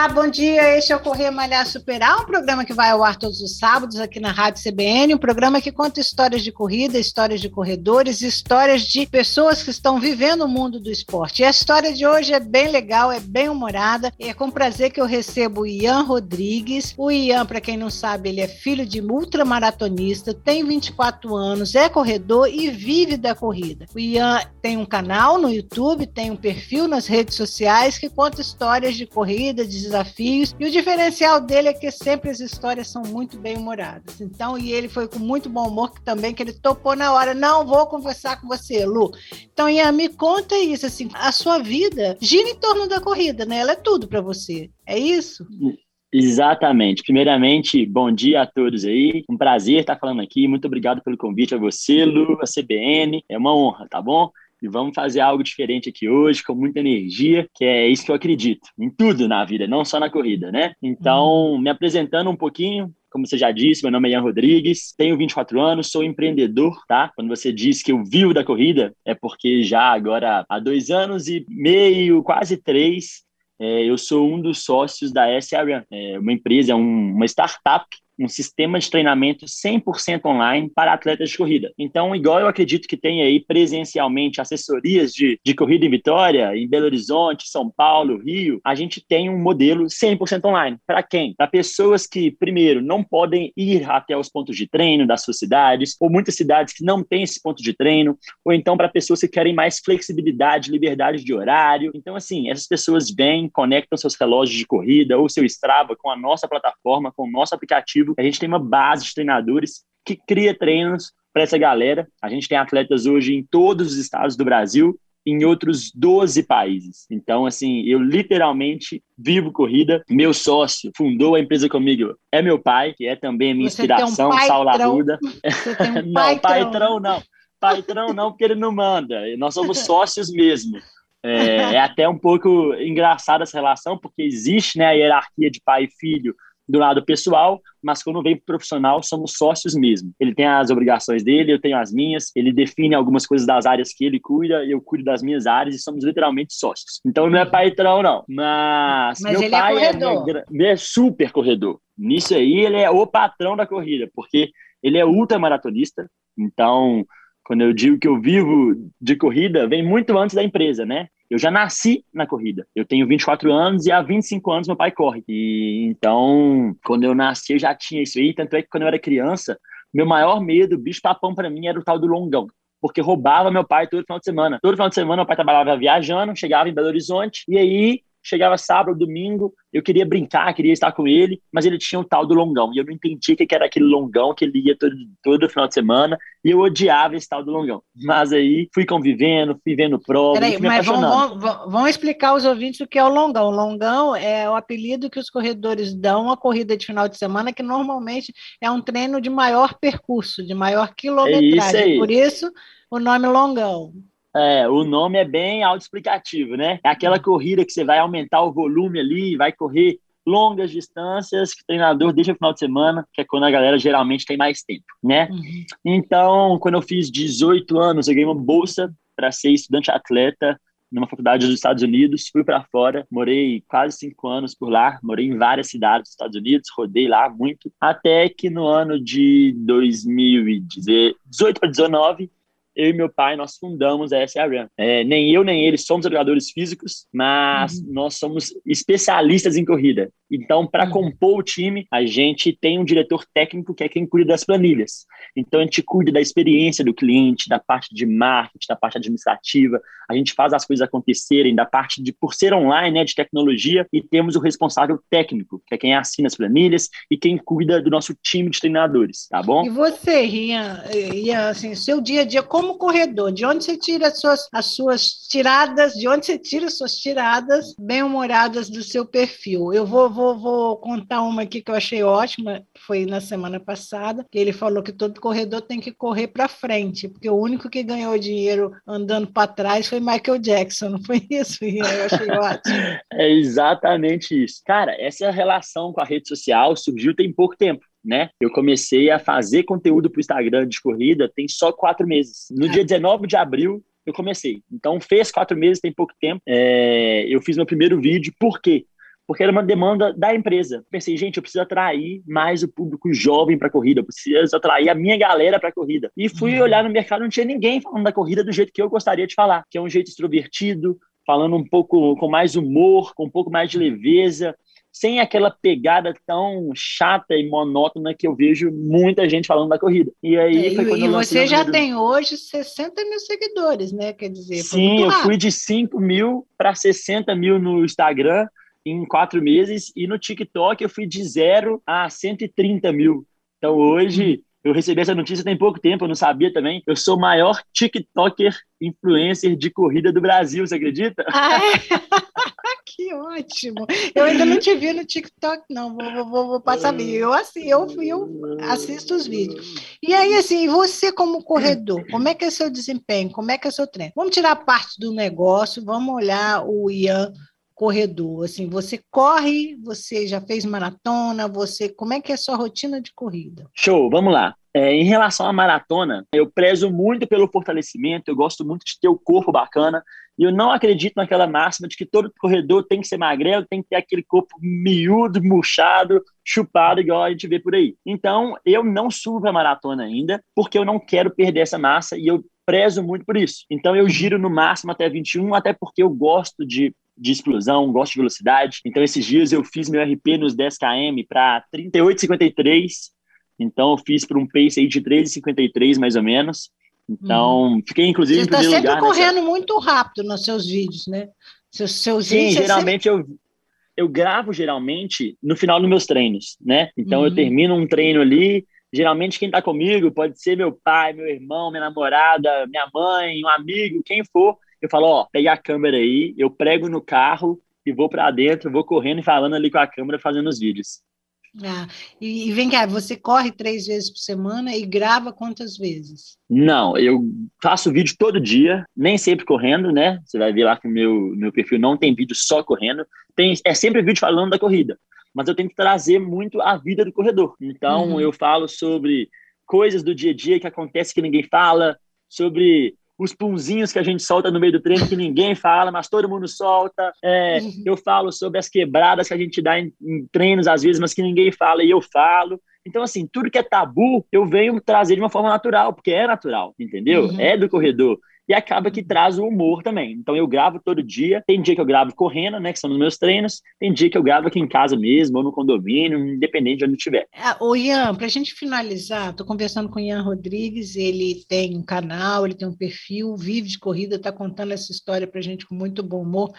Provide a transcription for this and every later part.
Olá, bom dia. Este é o Correr Malhar Superar, um programa que vai ao ar todos os sábados aqui na Rádio CBN, um programa que conta histórias de corrida, histórias de corredores, histórias de pessoas que estão vivendo o mundo do esporte. E a história de hoje é bem legal, é bem humorada, e é com prazer que eu recebo o Ian Rodrigues. O Ian, para quem não sabe, ele é filho de ultramaratonista, tem 24 anos, é corredor e vive da corrida. O Ian tem um canal no YouTube, tem um perfil nas redes sociais que conta histórias de corrida, de desafios. E o diferencial dele é que sempre as histórias são muito bem humoradas. Então, e ele foi com muito bom humor que também que ele topou na hora. Não vou conversar com você, Lu. Então, Ian, me conta isso assim, a sua vida gira em torno da corrida, né? Ela é tudo para você. É isso? Exatamente. Primeiramente, bom dia a todos aí. Um prazer estar falando aqui. Muito obrigado pelo convite a você, Lu, a CBN. É uma honra, tá bom? E vamos fazer algo diferente aqui hoje, com muita energia, que é isso que eu acredito, em tudo na vida, não só na corrida, né? Então, me apresentando um pouquinho, como você já disse, meu nome é Ian Rodrigues, tenho 24 anos, sou empreendedor, tá? Quando você diz que eu vivo da corrida, é porque já agora há dois anos e meio, quase três, é, eu sou um dos sócios da SRM, é uma empresa, um, uma startup um sistema de treinamento 100% online para atletas de corrida. Então, igual eu acredito que tem aí presencialmente assessorias de, de corrida em Vitória, em Belo Horizonte, São Paulo, Rio, a gente tem um modelo 100% online. Para quem? Para pessoas que, primeiro, não podem ir até os pontos de treino das suas cidades, ou muitas cidades que não têm esse ponto de treino, ou então para pessoas que querem mais flexibilidade, liberdade de horário. Então, assim, essas pessoas vêm, conectam seus relógios de corrida ou seu Strava com a nossa plataforma, com o nosso aplicativo a gente tem uma base de treinadores que cria treinos para essa galera. A gente tem atletas hoje em todos os estados do Brasil, em outros 12 países. Então, assim, eu literalmente vivo corrida. Meu sócio fundou a empresa comigo, é meu pai, que é também a minha Você inspiração, um Saulo Arruda. Um não, patrão não. Patrão não, porque ele não manda. Nós somos sócios mesmo. É, é até um pouco engraçada essa relação, porque existe né, a hierarquia de pai e filho do lado pessoal, mas quando vem profissional, somos sócios mesmo. Ele tem as obrigações dele, eu tenho as minhas, ele define algumas coisas das áreas que ele cuida, eu cuido das minhas áreas e somos literalmente sócios. Então não é patrão, não. Mas, mas meu ele pai é, corredor. É, é super corredor. Nisso aí, ele é o patrão da corrida, porque ele é ultramaratonista, então quando eu digo que eu vivo de corrida, vem muito antes da empresa, né? Eu já nasci na corrida. Eu tenho 24 anos e há 25 anos meu pai corre. E então, quando eu nasci, eu já tinha isso aí. Tanto é que quando eu era criança, meu maior medo, bicho papão para mim, era o tal do longão porque roubava meu pai todo final de semana. Todo final de semana meu pai trabalhava viajando, chegava em Belo Horizonte, e aí chegava sábado, domingo, eu queria brincar, queria estar com ele, mas ele tinha o tal do longão, e eu não entendia o que era aquele longão que ele ia todo, todo final de semana, e eu odiava esse tal do longão. Mas aí fui convivendo, fui vendo prova, Peraí, mas vamos, vamos, vamos, explicar aos ouvintes o que é o longão. O longão é o apelido que os corredores dão à corrida de final de semana, que normalmente é um treino de maior percurso, de maior quilometragem. É isso aí. Por isso, o nome longão. É, o nome é bem autoexplicativo, né? É aquela uhum. corrida que você vai aumentar o volume ali, vai correr longas distâncias que o treinador deixa no final de semana, que é quando a galera geralmente tem mais tempo, né? Uhum. Então, quando eu fiz 18 anos, eu ganhei uma bolsa para ser estudante atleta numa faculdade dos Estados Unidos, fui para fora, morei quase cinco anos por lá, morei em várias cidades dos Estados Unidos, rodei lá muito, até que no ano de 2018 para 2019 eu e meu pai, nós fundamos a SRM. É, nem eu, nem ele somos jogadores físicos, mas uhum. nós somos especialistas em corrida. Então, para uhum. compor o time, a gente tem um diretor técnico que é quem cuida das planilhas. Então, a gente cuida da experiência do cliente, da parte de marketing, da parte administrativa. A gente faz as coisas acontecerem, da parte de, por ser online, né, de tecnologia, e temos o responsável técnico, que é quem assina as planilhas e quem cuida do nosso time de treinadores, tá bom? E você, Rian, Rian assim, seu dia a dia, como como corredor, de onde você tira as suas, as suas tiradas, de onde você tira as suas tiradas bem-humoradas do seu perfil? Eu vou, vou, vou contar uma aqui que eu achei ótima, foi na semana passada, que ele falou que todo corredor tem que correr para frente, porque o único que ganhou dinheiro andando para trás foi Michael Jackson, não foi isso? Eu achei ótimo. É exatamente isso. Cara, essa relação com a rede social surgiu tem pouco tempo né? Eu comecei a fazer conteúdo para o Instagram de corrida tem só quatro meses. No dia 19 de abril, eu comecei. Então, fez quatro meses, tem pouco tempo. É, eu fiz meu primeiro vídeo. Por quê? Porque era uma demanda da empresa. Pensei, gente, eu preciso atrair mais o público jovem para a corrida, eu preciso atrair a minha galera para a corrida. E fui uhum. olhar no mercado, não tinha ninguém falando da corrida do jeito que eu gostaria de falar, que é um jeito extrovertido, falando um pouco com mais humor, com um pouco mais de leveza, sem aquela pegada tão chata e monótona que eu vejo muita gente falando da corrida. E aí é, foi quando e eu você já tem hoje 60 mil seguidores, né? Quer dizer, sim, eu fui de 5 mil para 60 mil no Instagram em quatro meses e no TikTok eu fui de zero a 130 mil. Então hoje. Eu recebi essa notícia tem pouco tempo, eu não sabia também. Eu sou o maior TikToker influencer de corrida do Brasil, você acredita? Ah, é? que ótimo! Eu ainda não te vi no TikTok, não. Vou, vou, vou passar vídeo. Eu, assim, eu, eu assisto os vídeos. E aí, assim, você como corredor, como é que é seu desempenho? Como é que é seu treino? Vamos tirar parte do negócio, vamos olhar o Ian corredor. Assim, você corre, você já fez maratona, você como é que é a sua rotina de corrida? Show, vamos lá. É, em relação à maratona, eu prezo muito pelo fortalecimento, eu gosto muito de ter o corpo bacana, e eu não acredito naquela máxima de que todo corredor tem que ser magrelo, tem que ter aquele corpo miúdo, murchado, chupado, igual a gente vê por aí. Então, eu não subo para maratona ainda, porque eu não quero perder essa massa e eu prezo muito por isso. Então, eu giro no máximo até 21, até porque eu gosto de de explosão, gosto de velocidade. Então, esses dias eu fiz meu RP nos 10 km para 38,53. Então, eu fiz para um pace aí de 13,53 mais ou menos. Então, hum. fiquei inclusive Você em primeiro lugar. Você está sempre correndo nessa... muito rápido nos seus vídeos, né? Seus, seus Sim, vídeos geralmente sempre... eu, eu gravo geralmente no final dos meus treinos, né? Então, eu uhum. termino um treino ali, geralmente quem está comigo pode ser meu pai, meu irmão, minha namorada, minha mãe, um amigo, quem for, eu falo, ó, pega a câmera aí, eu prego no carro e vou para dentro, vou correndo e falando ali com a câmera, fazendo os vídeos. Ah, e, vem cá, você corre três vezes por semana e grava quantas vezes? Não, eu faço vídeo todo dia, nem sempre correndo, né? Você vai ver lá que o meu, meu perfil não tem vídeo só correndo, tem, é sempre vídeo falando da corrida, mas eu tenho que trazer muito a vida do corredor. Então, uhum. eu falo sobre coisas do dia a dia que acontece que ninguém fala, sobre os punzinhos que a gente solta no meio do treino que ninguém fala, mas todo mundo solta. É, uhum. eu falo sobre as quebradas que a gente dá em, em, treinos às vezes, mas que ninguém fala e eu falo. Então, assim, tudo que é tabu, eu venho trazer de uma forma natural, porque é natural, entendeu? Uhum. É do corredor e acaba que traz o humor também. Então eu gravo todo dia. Tem dia que eu gravo correndo, né, que são nos meus treinos. Tem dia que eu gravo aqui em casa mesmo, ou no condomínio, independente de onde estiver. É, o Ian, para a gente finalizar, estou conversando com o Ian Rodrigues. Ele tem um canal, ele tem um perfil, vive de corrida, está contando essa história para a gente com muito bom humor.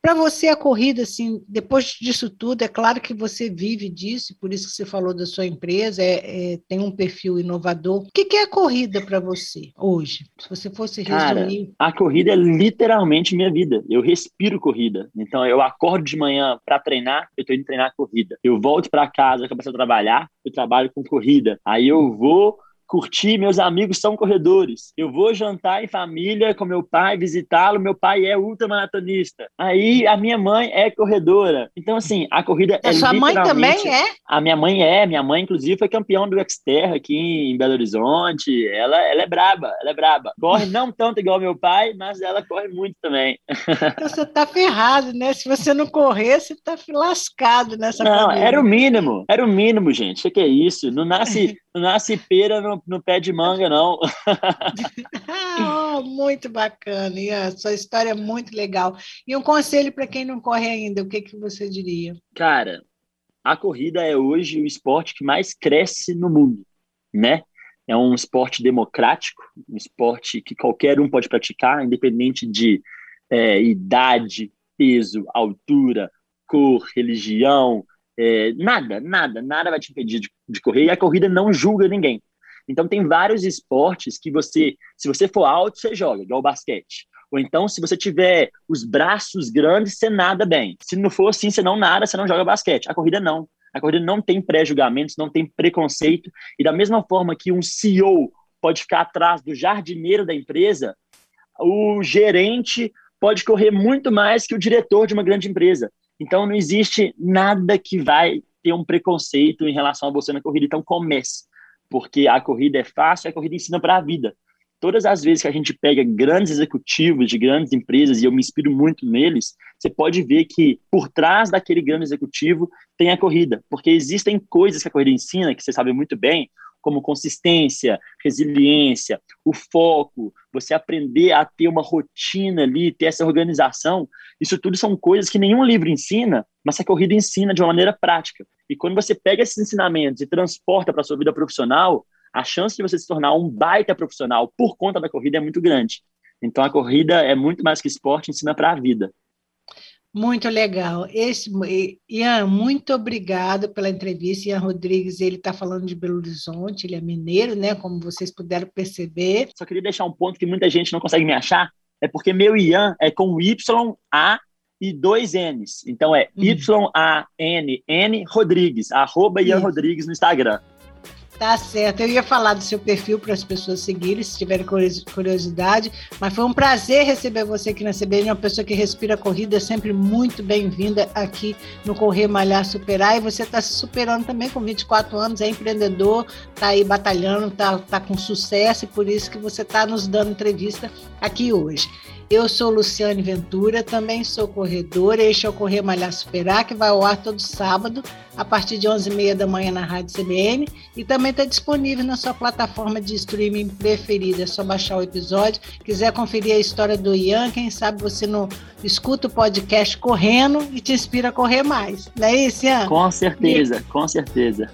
Para você, a corrida, assim, depois disso tudo, é claro que você vive disso, por isso que você falou da sua empresa, é, é tem um perfil inovador. O que, que é a corrida para você hoje? Se você fosse resumir. Cara, a corrida é literalmente minha vida. Eu respiro corrida. Então, eu acordo de manhã para treinar, eu estou indo treinar corrida. Eu volto para casa, começo a trabalhar, eu trabalho com corrida. Aí eu vou curtir, meus amigos são corredores. Eu vou jantar em família com meu pai, visitá-lo. Meu pai é ultramaratonista. Aí a minha mãe é corredora. Então, assim, a corrida é. A sua mãe também é? A minha mãe é. Minha mãe, inclusive, foi campeã do Xterra aqui em Belo Horizonte. Ela, ela é braba, ela é braba. Corre não tanto igual meu pai, mas ela corre muito também. Então, você tá ferrado, né? Se você não correr, você tá lascado nessa Não, era o mínimo. Era o mínimo, gente. O que é isso? Não nasce, nasce pera no no, pé de manga, não. oh, muito bacana, Ian. Sua história é muito legal. E um conselho para quem não corre ainda, o que, que você diria? Cara, a corrida é hoje o esporte que mais cresce no mundo, né? É um esporte democrático, um esporte que qualquer um pode praticar, independente de é, idade, peso, altura, cor, religião, é, nada, nada, nada vai te impedir de, de correr. E a corrida não julga ninguém. Então tem vários esportes que você, se você for alto, você joga, igual o basquete. Ou então, se você tiver os braços grandes, você nada bem. Se não for assim, você não nada, você não joga basquete. A corrida não. A corrida não tem pré-julgamentos, não tem preconceito. E da mesma forma que um CEO pode ficar atrás do jardineiro da empresa, o gerente pode correr muito mais que o diretor de uma grande empresa. Então, não existe nada que vai ter um preconceito em relação a você na corrida. Então, comece, porque a corrida é fácil, a corrida ensina para a vida. Todas as vezes que a gente pega grandes executivos de grandes empresas, e eu me inspiro muito neles, você pode ver que por trás daquele grande executivo tem a corrida, porque existem coisas que a corrida ensina, que você sabe muito bem, como consistência, resiliência, o foco, você aprender a ter uma rotina ali, ter essa organização, isso tudo são coisas que nenhum livro ensina, mas a corrida ensina de uma maneira prática. E quando você pega esses ensinamentos e transporta para a sua vida profissional, a chance de você se tornar um baita profissional por conta da corrida é muito grande. Então a corrida é muito mais que esporte, ensina para a vida. Muito legal. Esse, Ian, muito obrigado pela entrevista. Ian Rodrigues, ele está falando de Belo Horizonte, ele é mineiro, né? Como vocês puderam perceber. Só queria deixar um ponto que muita gente não consegue me achar, é porque meu Ian é com Y, A e dois N's. Então é hum. Y-A-N-N Rodrigues, arroba Ian Rodrigues no Instagram. Tá certo. Eu ia falar do seu perfil para as pessoas seguirem, se tiverem curiosidade, mas foi um prazer receber você aqui na CBN, uma pessoa que respira corrida, é sempre muito bem-vinda aqui no Correr Malhar Superar. E você está se superando também com 24 anos, é empreendedor, está aí batalhando, está tá com sucesso e por isso que você está nos dando entrevista aqui hoje. Eu sou Luciane Ventura, também sou corredora. Este é o Correr Malhar Superar, que vai ao ar todo sábado, a partir de 11h30 da manhã na Rádio CBN. E também está disponível na sua plataforma de streaming preferida. É só baixar o episódio. Quiser conferir a história do Ian, quem sabe você não escuta o podcast correndo e te inspira a correr mais. Não é isso, Ian? Com certeza, e... com certeza.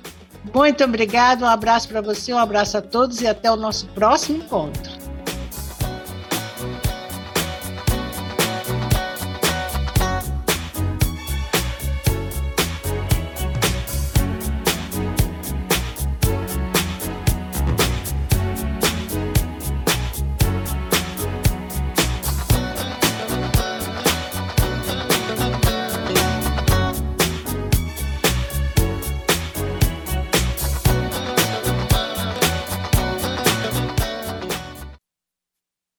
Muito obrigado, um abraço para você, um abraço a todos e até o nosso próximo encontro.